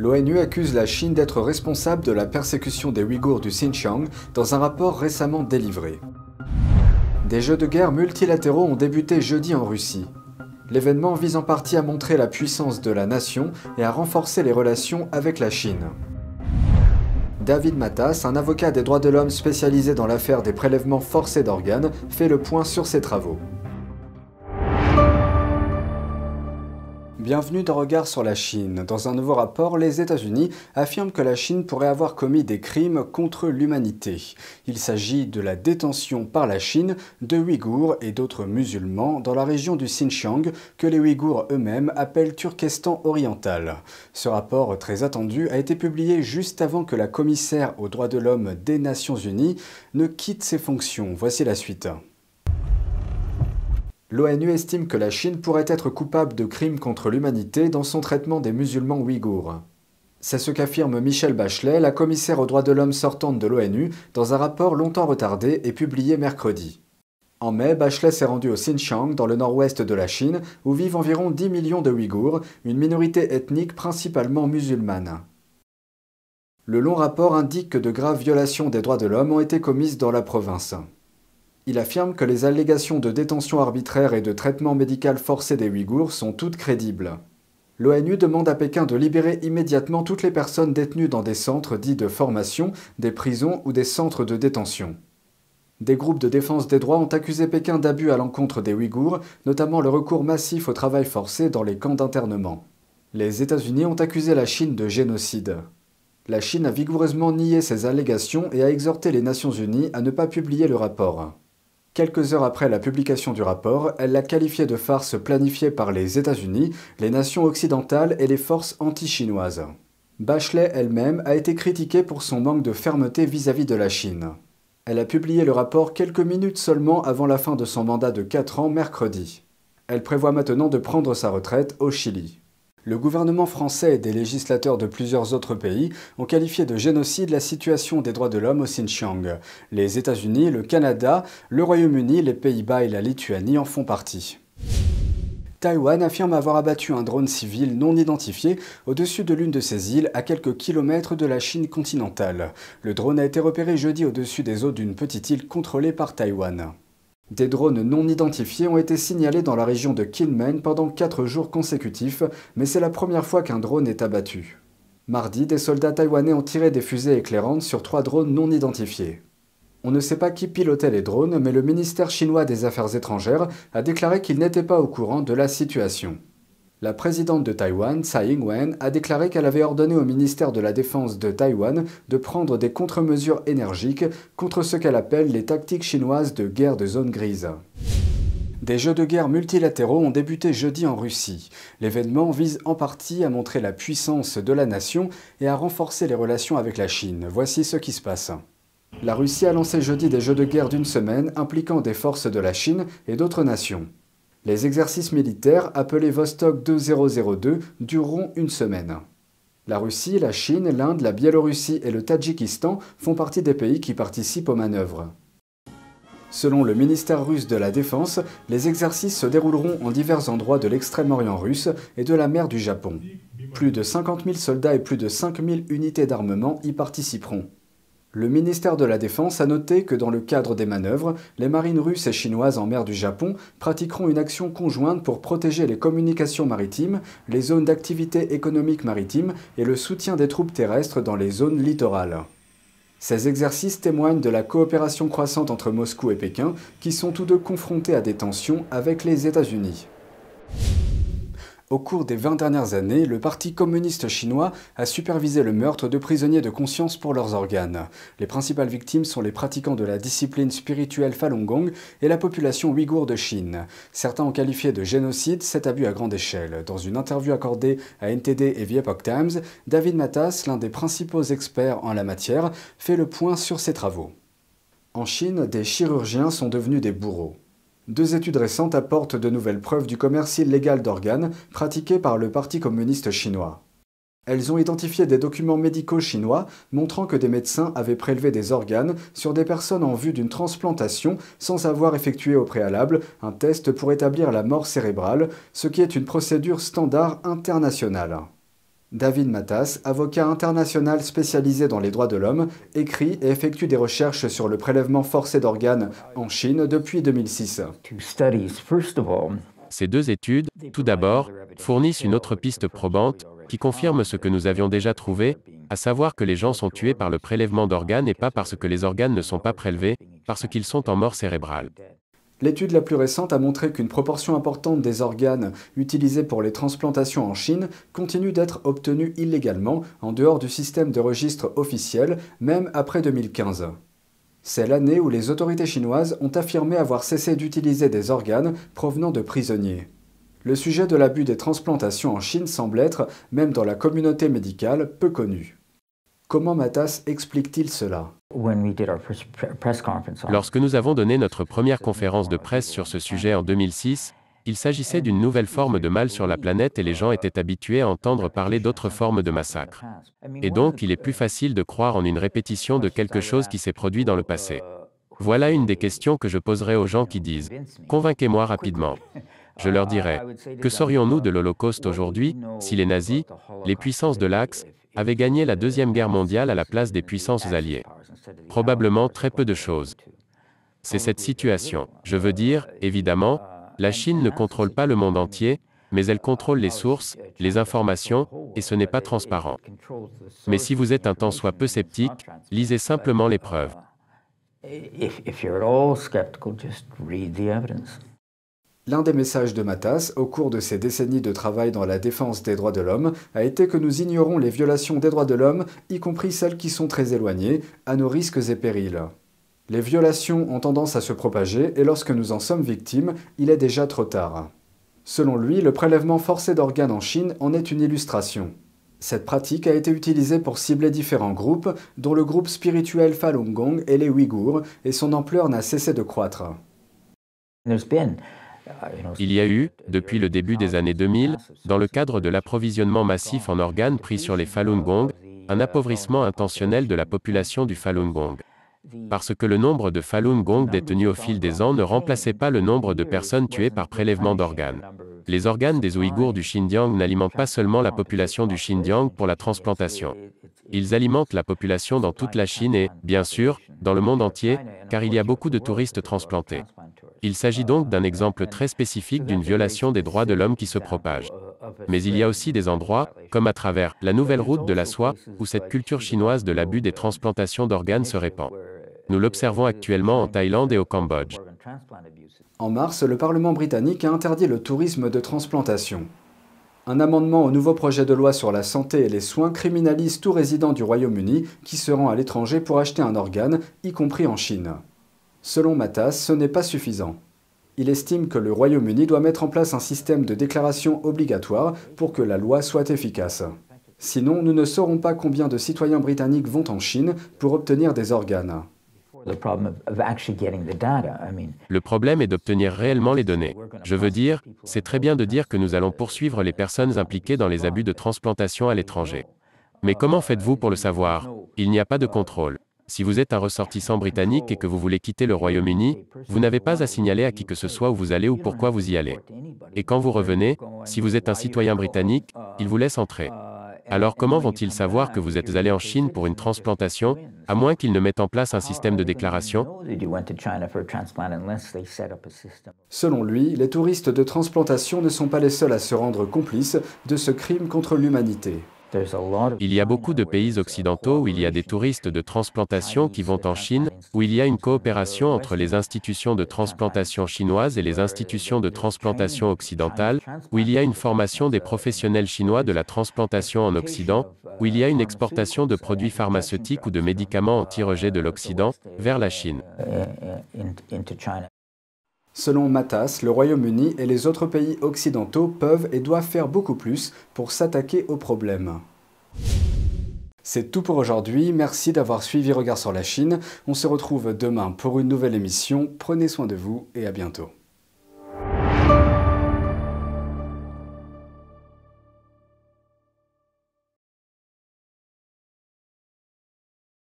L'ONU accuse la Chine d'être responsable de la persécution des Ouïghours du Xinjiang dans un rapport récemment délivré. Des jeux de guerre multilatéraux ont débuté jeudi en Russie. L'événement vise en partie à montrer la puissance de la nation et à renforcer les relations avec la Chine. David Matas, un avocat des droits de l'homme spécialisé dans l'affaire des prélèvements forcés d'organes, fait le point sur ses travaux. Bienvenue dans Regard sur la Chine. Dans un nouveau rapport, les États-Unis affirment que la Chine pourrait avoir commis des crimes contre l'humanité. Il s'agit de la détention par la Chine de Ouïghours et d'autres musulmans dans la région du Xinjiang que les Ouïghours eux-mêmes appellent Turkestan oriental. Ce rapport très attendu a été publié juste avant que la commissaire aux droits de l'homme des Nations Unies ne quitte ses fonctions. Voici la suite. L'ONU estime que la Chine pourrait être coupable de crimes contre l'humanité dans son traitement des musulmans ouïghours. C'est ce qu'affirme Michel Bachelet, la commissaire aux droits de l'homme sortante de l'ONU, dans un rapport longtemps retardé et publié mercredi. En mai, Bachelet s'est rendu au Xinjiang, dans le nord-ouest de la Chine, où vivent environ 10 millions de Ouïghours, une minorité ethnique principalement musulmane. Le long rapport indique que de graves violations des droits de l'homme ont été commises dans la province. Il affirme que les allégations de détention arbitraire et de traitement médical forcé des Ouïghours sont toutes crédibles. L'ONU demande à Pékin de libérer immédiatement toutes les personnes détenues dans des centres dits de formation, des prisons ou des centres de détention. Des groupes de défense des droits ont accusé Pékin d'abus à l'encontre des Ouïghours, notamment le recours massif au travail forcé dans les camps d'internement. Les États-Unis ont accusé la Chine de génocide. La Chine a vigoureusement nié ces allégations et a exhorté les Nations Unies à ne pas publier le rapport. Quelques heures après la publication du rapport, elle l'a qualifié de farce planifiée par les États-Unis, les nations occidentales et les forces anti-chinoises. Bachelet elle-même a été critiquée pour son manque de fermeté vis-à-vis de la Chine. Elle a publié le rapport quelques minutes seulement avant la fin de son mandat de 4 ans mercredi. Elle prévoit maintenant de prendre sa retraite au Chili. Le gouvernement français et des législateurs de plusieurs autres pays ont qualifié de génocide la situation des droits de l'homme au Xinjiang. Les États-Unis, le Canada, le Royaume-Uni, les Pays-Bas et la Lituanie en font partie. Taïwan affirme avoir abattu un drone civil non identifié au-dessus de l'une de ses îles à quelques kilomètres de la Chine continentale. Le drone a été repéré jeudi au-dessus des eaux d'une petite île contrôlée par Taïwan. Des drones non identifiés ont été signalés dans la région de Kinmen pendant 4 jours consécutifs, mais c'est la première fois qu'un drone est abattu. Mardi, des soldats taïwanais ont tiré des fusées éclairantes sur trois drones non identifiés. On ne sait pas qui pilotait les drones, mais le ministère chinois des Affaires étrangères a déclaré qu'il n'était pas au courant de la situation. La présidente de Taïwan, Tsai Ing-wen, a déclaré qu'elle avait ordonné au ministère de la Défense de Taïwan de prendre des contre-mesures énergiques contre ce qu'elle appelle les tactiques chinoises de guerre de zone grise. Des jeux de guerre multilatéraux ont débuté jeudi en Russie. L'événement vise en partie à montrer la puissance de la nation et à renforcer les relations avec la Chine. Voici ce qui se passe. La Russie a lancé jeudi des jeux de guerre d'une semaine impliquant des forces de la Chine et d'autres nations. Les exercices militaires, appelés Vostok 2002, dureront une semaine. La Russie, la Chine, l'Inde, la Biélorussie et le Tadjikistan font partie des pays qui participent aux manœuvres. Selon le ministère russe de la Défense, les exercices se dérouleront en divers endroits de l'extrême-orient russe et de la mer du Japon. Plus de 50 000 soldats et plus de 5 000 unités d'armement y participeront. Le ministère de la Défense a noté que dans le cadre des manœuvres, les marines russes et chinoises en mer du Japon pratiqueront une action conjointe pour protéger les communications maritimes, les zones d'activité économique maritime et le soutien des troupes terrestres dans les zones littorales. Ces exercices témoignent de la coopération croissante entre Moscou et Pékin, qui sont tous deux confrontés à des tensions avec les États-Unis. Au cours des 20 dernières années, le Parti communiste chinois a supervisé le meurtre de prisonniers de conscience pour leurs organes. Les principales victimes sont les pratiquants de la discipline spirituelle Falun Gong et la population ouïghour de Chine. Certains ont qualifié de génocide cet abus à grande échelle. Dans une interview accordée à NTD et The Times, David Matas, l'un des principaux experts en la matière, fait le point sur ses travaux. En Chine, des chirurgiens sont devenus des bourreaux. Deux études récentes apportent de nouvelles preuves du commerce illégal d'organes pratiqué par le Parti communiste chinois. Elles ont identifié des documents médicaux chinois montrant que des médecins avaient prélevé des organes sur des personnes en vue d'une transplantation sans avoir effectué au préalable un test pour établir la mort cérébrale, ce qui est une procédure standard internationale. David Matas, avocat international spécialisé dans les droits de l'homme, écrit et effectue des recherches sur le prélèvement forcé d'organes en Chine depuis 2006. Ces deux études, tout d'abord, fournissent une autre piste probante qui confirme ce que nous avions déjà trouvé, à savoir que les gens sont tués par le prélèvement d'organes et pas parce que les organes ne sont pas prélevés, parce qu'ils sont en mort cérébrale. L'étude la plus récente a montré qu'une proportion importante des organes utilisés pour les transplantations en Chine continue d'être obtenue illégalement en dehors du système de registre officiel, même après 2015. C'est l'année où les autorités chinoises ont affirmé avoir cessé d'utiliser des organes provenant de prisonniers. Le sujet de l'abus des transplantations en Chine semble être, même dans la communauté médicale, peu connu. Comment Matas explique-t-il cela? Lorsque nous avons donné notre première conférence de presse sur ce sujet en 2006, il s'agissait d'une nouvelle forme de mal sur la planète et les gens étaient habitués à entendre parler d'autres formes de massacres. Et donc il est plus facile de croire en une répétition de quelque chose qui s'est produit dans le passé. Voilà une des questions que je poserai aux gens qui disent ⁇ Convainquez-moi rapidement ⁇ Je leur dirai ⁇ Que saurions-nous de l'Holocauste aujourd'hui si les nazis, les puissances de l'Axe, avaient gagné la Deuxième Guerre mondiale à la place des puissances alliées? Probablement très peu de choses. C'est cette situation. Je veux dire, évidemment, la Chine ne contrôle pas le monde entier, mais elle contrôle les sources, les informations, et ce n'est pas transparent. Mais si vous êtes un tant soit peu sceptique, lisez simplement les preuves. L'un des messages de Matas, au cours de ses décennies de travail dans la défense des droits de l'homme, a été que nous ignorons les violations des droits de l'homme, y compris celles qui sont très éloignées, à nos risques et périls. Les violations ont tendance à se propager et lorsque nous en sommes victimes, il est déjà trop tard. Selon lui, le prélèvement forcé d'organes en Chine en est une illustration. Cette pratique a été utilisée pour cibler différents groupes, dont le groupe spirituel Falun Gong et les Ouïghours, et son ampleur n'a cessé de croître. Il y a eu, depuis le début des années 2000, dans le cadre de l'approvisionnement massif en organes pris sur les Falun Gong, un appauvrissement intentionnel de la population du Falun Gong. Parce que le nombre de Falun Gong détenus au fil des ans ne remplaçait pas le nombre de personnes tuées par prélèvement d'organes. Les organes des Ouïghours du Xinjiang n'alimentent pas seulement la population du Xinjiang pour la transplantation. Ils alimentent la population dans toute la Chine et, bien sûr, dans le monde entier, car il y a beaucoup de touristes transplantés. Il s'agit donc d'un exemple très spécifique d'une violation des droits de l'homme qui se propage. Mais il y a aussi des endroits, comme à travers la nouvelle route de la soie, où cette culture chinoise de l'abus des transplantations d'organes se répand. Nous l'observons actuellement en Thaïlande et au Cambodge. En mars, le Parlement britannique a interdit le tourisme de transplantation. Un amendement au nouveau projet de loi sur la santé et les soins criminalise tout résident du Royaume-Uni qui se rend à l'étranger pour acheter un organe, y compris en Chine. Selon Matas, ce n'est pas suffisant. Il estime que le Royaume-Uni doit mettre en place un système de déclaration obligatoire pour que la loi soit efficace. Sinon, nous ne saurons pas combien de citoyens britanniques vont en Chine pour obtenir des organes. Le problème est d'obtenir réellement les données. Je veux dire, c'est très bien de dire que nous allons poursuivre les personnes impliquées dans les abus de transplantation à l'étranger. Mais comment faites-vous pour le savoir? Il n'y a pas de contrôle. Si vous êtes un ressortissant britannique et que vous voulez quitter le Royaume-Uni, vous n'avez pas à signaler à qui que ce soit où vous allez ou pourquoi vous y allez. Et quand vous revenez, si vous êtes un citoyen britannique, ils vous laissent entrer. Alors comment vont-ils savoir que vous êtes allé en Chine pour une transplantation, à moins qu'ils ne mettent en place un système de déclaration? Selon lui, les touristes de transplantation ne sont pas les seuls à se rendre complices de ce crime contre l'humanité. Il y a beaucoup de pays occidentaux où il y a des touristes de transplantation qui vont en Chine, où il y a une coopération entre les institutions de transplantation chinoises et les institutions de transplantation occidentales, où il y a une formation des professionnels chinois de la transplantation en Occident, où il y a une exportation de produits pharmaceutiques ou de médicaments anti-rejet de l'Occident vers la Chine. Selon Matas, le Royaume-Uni et les autres pays occidentaux peuvent et doivent faire beaucoup plus pour s'attaquer au problème. C'est tout pour aujourd'hui, merci d'avoir suivi Regard sur la Chine. On se retrouve demain pour une nouvelle émission. Prenez soin de vous et à bientôt.